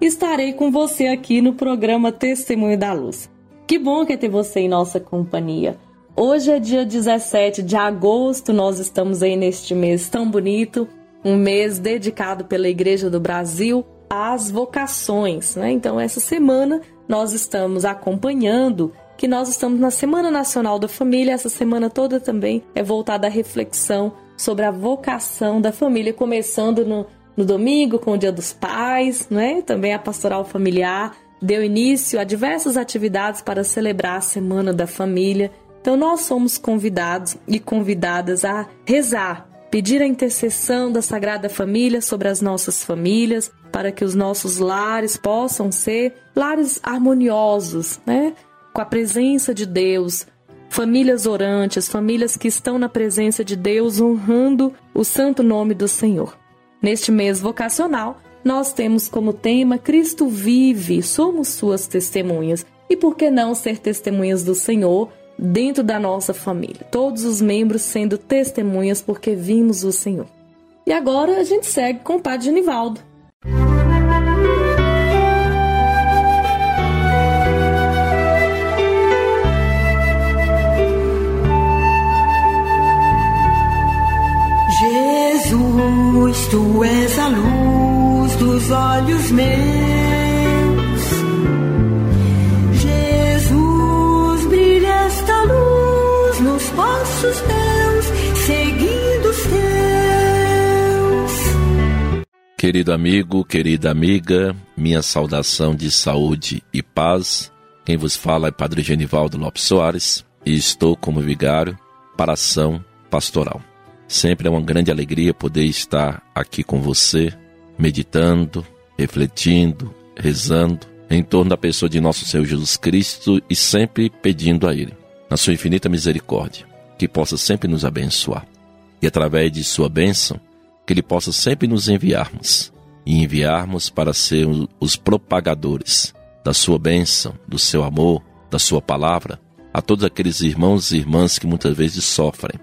estarei com você aqui no programa Testemunho da Luz. Que bom que é ter você em nossa companhia. Hoje é dia 17 de agosto, nós estamos aí neste mês tão bonito, um mês dedicado pela Igreja do Brasil às vocações, né? Então essa semana nós estamos acompanhando que nós estamos na Semana Nacional da Família, essa semana toda também é voltada à reflexão sobre a vocação da família, começando no, no domingo com o Dia dos Pais, né? Também a pastoral familiar deu início a diversas atividades para celebrar a Semana da Família. Então nós somos convidados e convidadas a rezar, pedir a intercessão da Sagrada Família sobre as nossas famílias, para que os nossos lares possam ser lares harmoniosos, né? Com a presença de Deus, famílias orantes, famílias que estão na presença de Deus honrando o santo nome do Senhor. Neste mês vocacional, nós temos como tema Cristo vive, somos suas testemunhas. E por que não ser testemunhas do Senhor dentro da nossa família? Todos os membros sendo testemunhas porque vimos o Senhor. E agora a gente segue com o Padre Genivaldo. Querido amigo, querida amiga, minha saudação de saúde e paz. Quem vos fala é Padre Genivaldo Lopes Soares e estou como vigário para ação pastoral. Sempre é uma grande alegria poder estar aqui com você, meditando, refletindo, rezando em torno da pessoa de nosso Senhor Jesus Cristo e sempre pedindo a Ele, na sua infinita misericórdia, que possa sempre nos abençoar. E através de sua bênção, que Ele possa sempre nos enviarmos e enviarmos para ser os propagadores da sua bênção, do seu amor, da sua palavra, a todos aqueles irmãos e irmãs que muitas vezes sofrem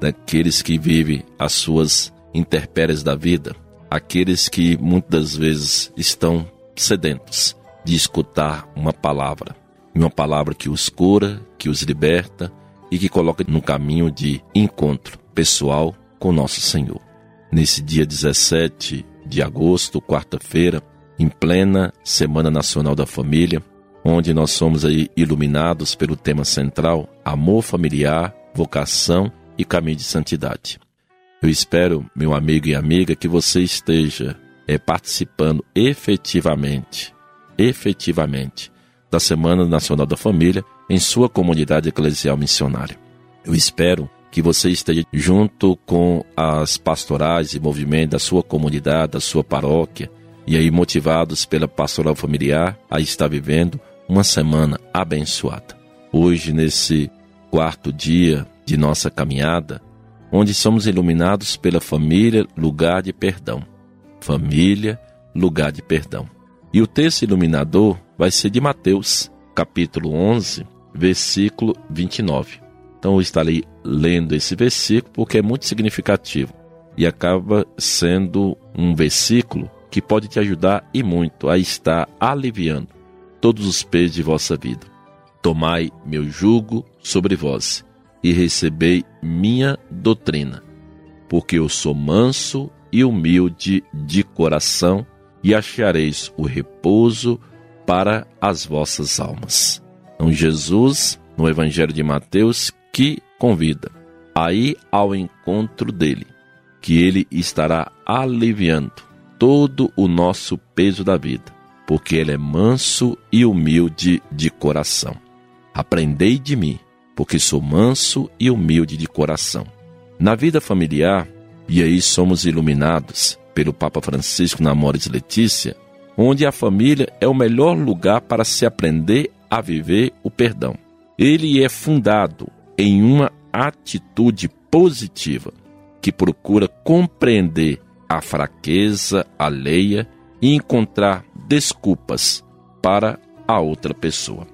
daqueles que vivem as suas intempéries da vida, aqueles que muitas vezes estão sedentos de escutar uma palavra, uma palavra que os cura, que os liberta e que coloca no caminho de encontro pessoal com nosso Senhor. Nesse dia 17 de agosto, quarta-feira, em plena Semana Nacional da Família, onde nós somos aí iluminados pelo tema central amor familiar, vocação e caminho de santidade. Eu espero, meu amigo e amiga, que você esteja é, participando efetivamente, efetivamente, da Semana Nacional da Família em sua comunidade eclesial missionária. Eu espero que você esteja junto com as pastorais e movimentos da sua comunidade, da sua paróquia, e aí motivados pela pastoral familiar a estar vivendo uma semana abençoada. Hoje, nesse quarto dia de nossa caminhada, onde somos iluminados pela família, lugar de perdão. família, lugar de perdão. E o texto iluminador vai ser de Mateus, capítulo 11, versículo 29. Então eu estarei lendo esse versículo porque é muito significativo e acaba sendo um versículo que pode te ajudar e muito a estar aliviando todos os pesos de vossa vida. Tomai meu jugo sobre vós e recebei minha doutrina, porque eu sou manso e humilde de coração, e achareis o repouso para as vossas almas. Então, Jesus, no Evangelho de Mateus, que convida a ir ao encontro dele, que ele estará aliviando todo o nosso peso da vida, porque ele é manso e humilde de coração. Aprendei de mim, porque sou manso e humilde de coração. Na vida familiar, e aí somos iluminados pelo Papa Francisco na Mores Letícia, onde a família é o melhor lugar para se aprender a viver o perdão. Ele é fundado em uma atitude positiva que procura compreender a fraqueza alheia e encontrar desculpas para a outra pessoa.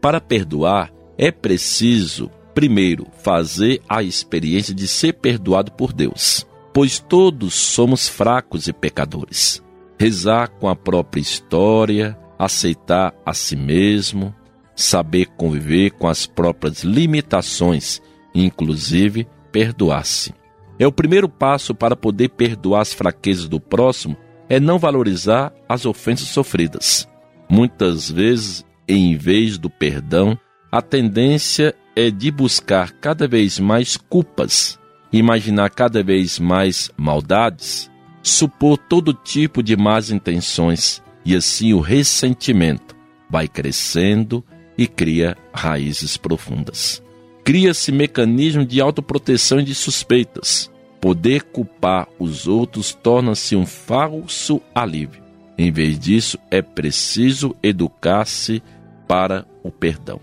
Para perdoar, é preciso, primeiro, fazer a experiência de ser perdoado por Deus, pois todos somos fracos e pecadores. Rezar com a própria história, aceitar a si mesmo, saber conviver com as próprias limitações, inclusive perdoar-se. É o primeiro passo para poder perdoar as fraquezas do próximo, é não valorizar as ofensas sofridas. Muitas vezes, em vez do perdão, a tendência é de buscar cada vez mais culpas, imaginar cada vez mais maldades, supor todo tipo de más intenções e assim o ressentimento vai crescendo e cria raízes profundas. Cria-se mecanismo de autoproteção e de suspeitas. Poder culpar os outros torna-se um falso alívio. Em vez disso, é preciso educar-se para o perdão.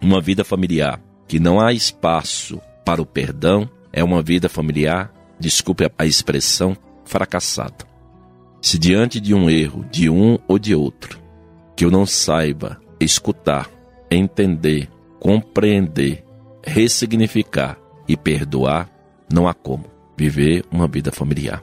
Uma vida familiar que não há espaço para o perdão é uma vida familiar, desculpe a expressão, fracassada. Se diante de um erro de um ou de outro, que eu não saiba escutar, entender, compreender, ressignificar e perdoar, não há como viver uma vida familiar.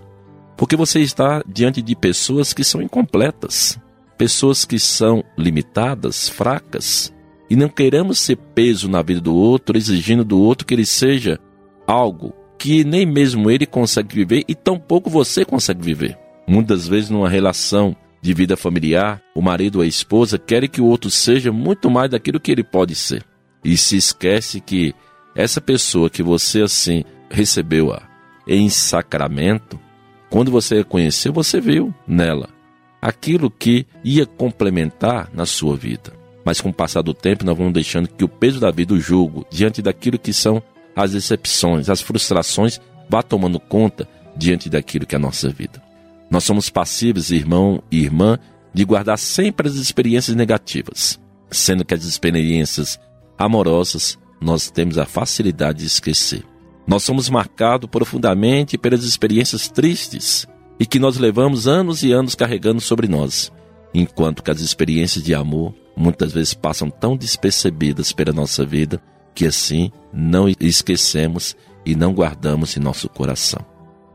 Porque você está diante de pessoas que são incompletas, pessoas que são limitadas, fracas, e não queremos ser peso na vida do outro, exigindo do outro que ele seja algo que nem mesmo ele consegue viver e tampouco você consegue viver. Muitas vezes, numa relação de vida familiar, o marido ou a esposa querem que o outro seja muito mais daquilo que ele pode ser. E se esquece que essa pessoa que você assim recebeu em sacramento, quando você a conheceu, você viu nela aquilo que ia complementar na sua vida. Mas com o passar do tempo, nós vamos deixando que o peso da vida, o jugo, diante daquilo que são as decepções, as frustrações, vá tomando conta diante daquilo que é a nossa vida. Nós somos passíveis, irmão e irmã, de guardar sempre as experiências negativas, sendo que as experiências amorosas nós temos a facilidade de esquecer. Nós somos marcados profundamente pelas experiências tristes e que nós levamos anos e anos carregando sobre nós, enquanto que as experiências de amor muitas vezes passam tão despercebidas pela nossa vida que assim não esquecemos e não guardamos em nosso coração.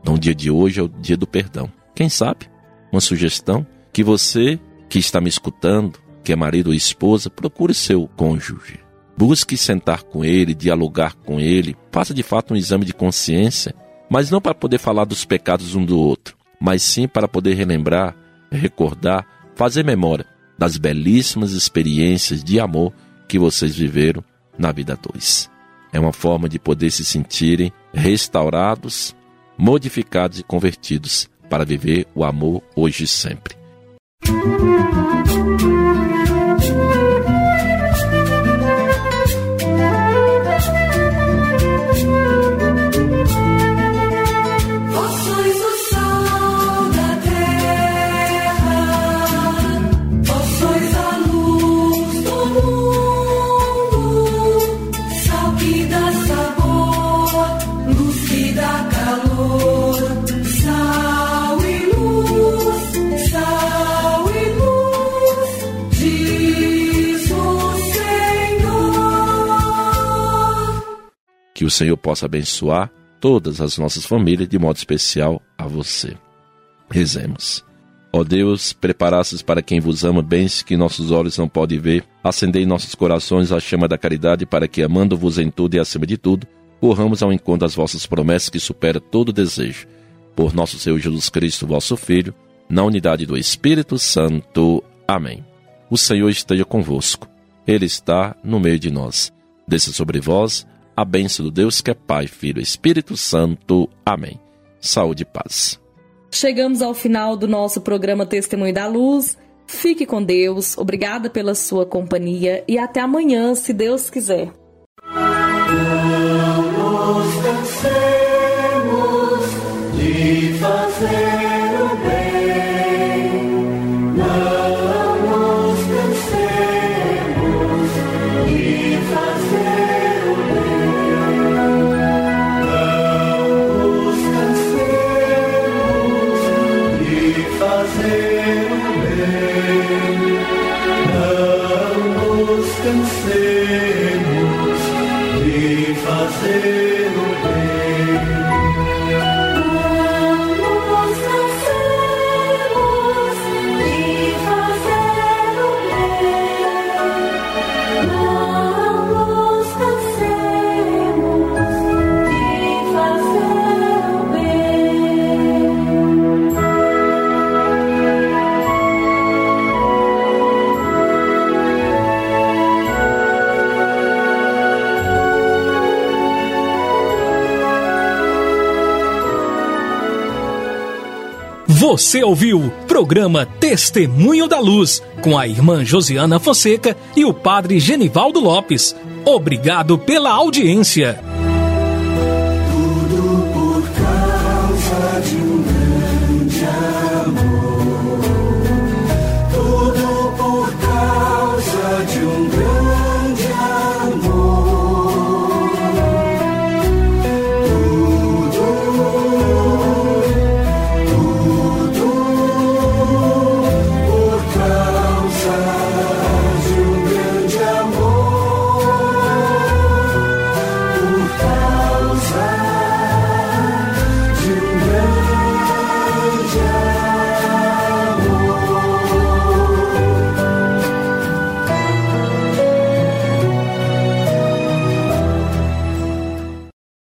Então, o dia de hoje é o dia do perdão. Quem sabe? Uma sugestão que você que está me escutando, que é marido ou esposa, procure seu cônjuge. Busque sentar com ele, dialogar com ele, faça de fato um exame de consciência, mas não para poder falar dos pecados um do outro, mas sim para poder relembrar, recordar, fazer memória das belíssimas experiências de amor que vocês viveram na vida dois. É uma forma de poder se sentirem restaurados, modificados e convertidos para viver o amor hoje e sempre. calor, Que o Senhor possa abençoar todas as nossas famílias, de modo especial a você. Rezemos. Ó Deus, preparastes para quem vos ama bens que nossos olhos não podem ver, acendei em nossos corações a chama da caridade para que, amando-vos em tudo e acima de tudo, corramos ao encontro das vossas promessas que supera todo desejo. Por nosso Senhor Jesus Cristo, vosso Filho, na unidade do Espírito Santo. Amém. O Senhor esteja convosco. Ele está no meio de nós. Desça sobre vós a bênção do Deus que é Pai, Filho e Espírito Santo. Amém. Saúde e paz. Chegamos ao final do nosso programa Testemunho da Luz. Fique com Deus, obrigada pela sua companhia e até amanhã, se Deus quiser. descansemos de fazer. Você ouviu programa Testemunho da Luz com a irmã Josiana Fonseca e o padre Genivaldo Lopes. Obrigado pela audiência. Tudo por causa de um